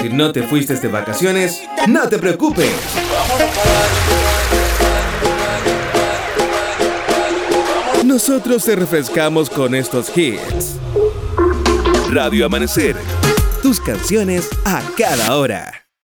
Si no te fuiste de vacaciones, no te preocupes. Nosotros te refrescamos con estos hits. Radio Amanecer. Tus canciones a cada hora.